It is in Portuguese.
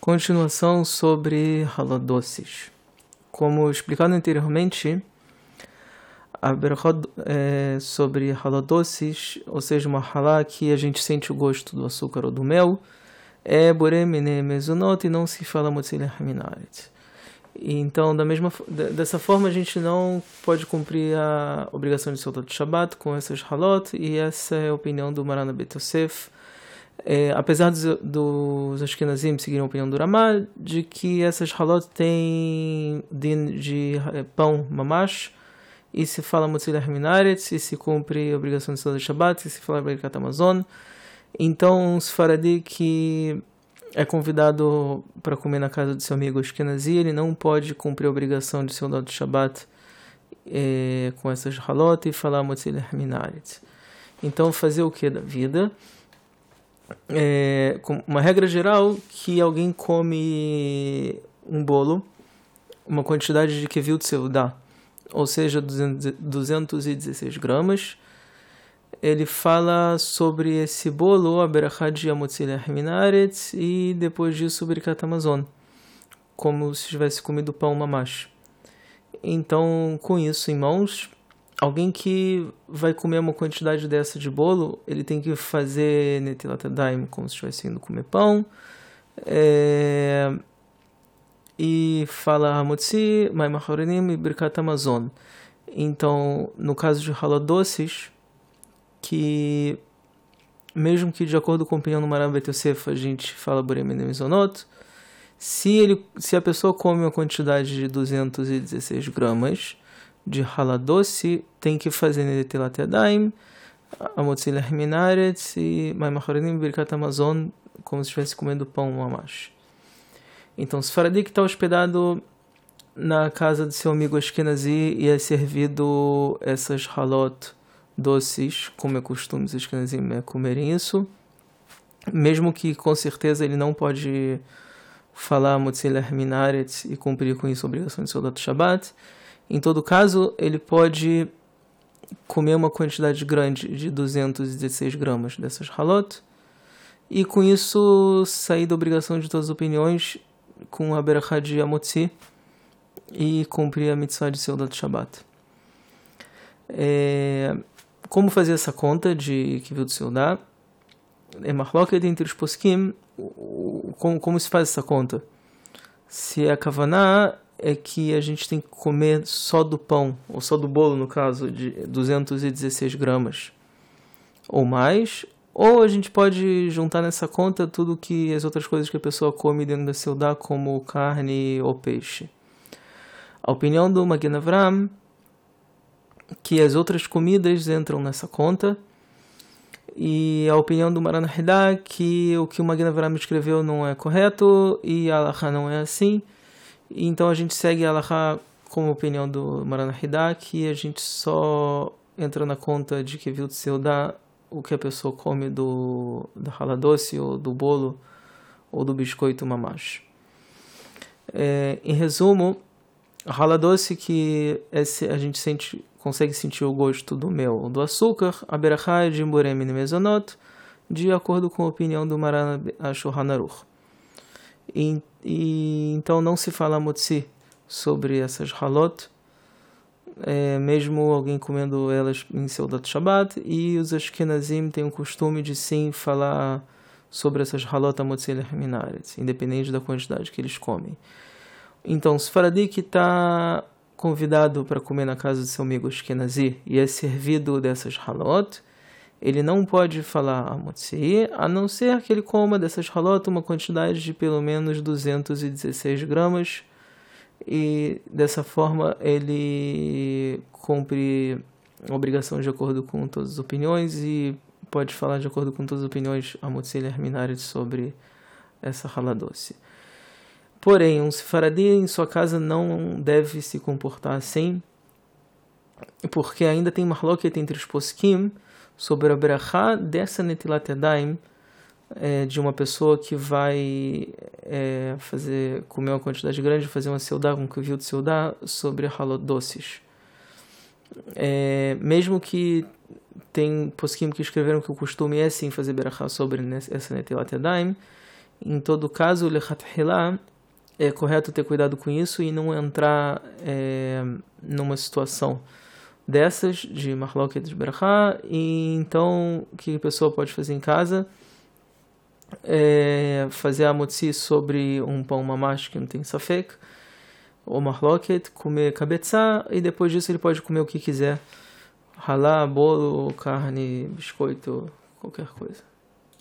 Continuação sobre haladoces. Como explicado anteriormente, a berachot é sobre haladoces, ou seja, uma halá que a gente sente o gosto do açúcar ou do mel, é boremine mezunot e não se fala motzileh minaret. Então, da mesma, dessa forma, a gente não pode cumprir a obrigação de soltar de Shabbat com essas halot, e essa é a opinião do Marana Betosef, é, apesar dos, dos Ashkenazim seguirem a opinião do Ramah, de que essas halot têm din de é, pão mamash, e se fala Mutzilah Minaretz, e se cumpre a obrigação de Salat Shabbat, e se fala Berkat Amazon. Então, um Sfaradi que é convidado para comer na casa do seu amigo Ashkenazi, ele não pode cumprir a obrigação de seu de Shabbat é, com essas halot e falar Mutzilah Minaretz. Então, fazer o que da vida? É, uma regra geral que alguém come um bolo, uma quantidade de kevil dá, ou seja, 216 gramas. Ele fala sobre esse bolo, a e depois disso Birkat Amazon, como se tivesse comido pão mamash. Então, com isso em mãos, alguém que vai comer uma quantidade dessa de bolo, ele tem que fazer netilat daim como se estivesse indo comer pão. É, e fala Hamotzi, Maimahorenim e Birkat Amazon. Então, no caso de haladoces, que mesmo que de acordo com o opinião do Maram Betosef, a gente fala Borem Mizonot, se, ele, se a pessoa come uma quantidade de 216 gramas, de haladoce tem que fazer Netilat Yadayim, Amotzileh Minaretz e Maimachorenim Birkat Amazon, como se estivesse comendo pão mamash. Então, se Faradi que está hospedado na casa do seu amigo Ashkenazi e é servido essas halot doces, como é costume os Ashkenazim é comerem isso, mesmo que com certeza ele não pode falar Motzileh Minaretz e cumprir com isso a obrigação de soldato Shabbat, em todo caso, ele pode comer uma quantidade grande de 216 gramas dessas halot e com isso sair da obrigação de todas as opiniões com a berachá de Amotzi e cumprir a mitzvah de Seudat Shabbat. É, como fazer essa conta de do Seudat? É marloket entre os poskim, como, como se faz essa conta? Se a kavaná é que a gente tem que comer só do pão, ou só do bolo, no caso, de 216 gramas ou mais, ou a gente pode juntar nessa conta tudo que as outras coisas que a pessoa come dentro da Seudá, como carne ou peixe. A opinião do Magen Avram que as outras comidas entram nessa conta, e a opinião do Maran Hidá que o que o Magen Avram escreveu não é correto e a Allah não é assim. Então a gente segue a Alaha como opinião do Maranahida, que a gente só entra na conta de que viu seu dá o que a pessoa come do da rala doce ou do bolo ou do biscoito mamash. É, em resumo, a rala doce que esse, a gente sente, consegue sentir o gosto do mel ou do açúcar, a berachá de Mborem Mezonot, de acordo com a opinião do Marana Ashurhanaruch. E, e, então não se fala motzi sobre essas halot, é, mesmo alguém comendo elas em seu dat Shabbat, e os Ashkenazim têm o costume de sim falar sobre essas halot motzi minares, independente da quantidade que eles comem. Então, se Faradi que está convidado para comer na casa do seu amigo Ashkenazi e é servido dessas halot, ele não pode falar Amotzi, a não ser que ele coma dessas halot uma quantidade de pelo menos 216 gramas, e dessa forma ele cumpre a obrigação de acordo com todas as opiniões e pode falar de acordo com todas as opiniões Amotzi Herminares sobre essa haladoce. Porém, um sefaradi em sua casa não deve se comportar assim, porque ainda tem marloquet entre os poskim, sobre a brachá dessa Netilat Yadayim, é, de uma pessoa que vai é, fazer comer uma quantidade grande, fazer uma seudá, um kivil de seudá, sobre halot doces. É, mesmo que tem posquim que escreveram que o costume é sim fazer berachá sobre essa Netilat Yadayim, Em todo caso, o Lechatchilá é correto ter cuidado com isso e não entrar é, numa situação dessas de Marloket de Brachá. E então, o que a pessoa pode fazer em casa? É fazer a motzi sobre um pão mamash que não tem safek, ou marloket, comer cabeça e depois disso ele pode comer o que quiser. Ralar, bolo, carne, biscoito, qualquer coisa.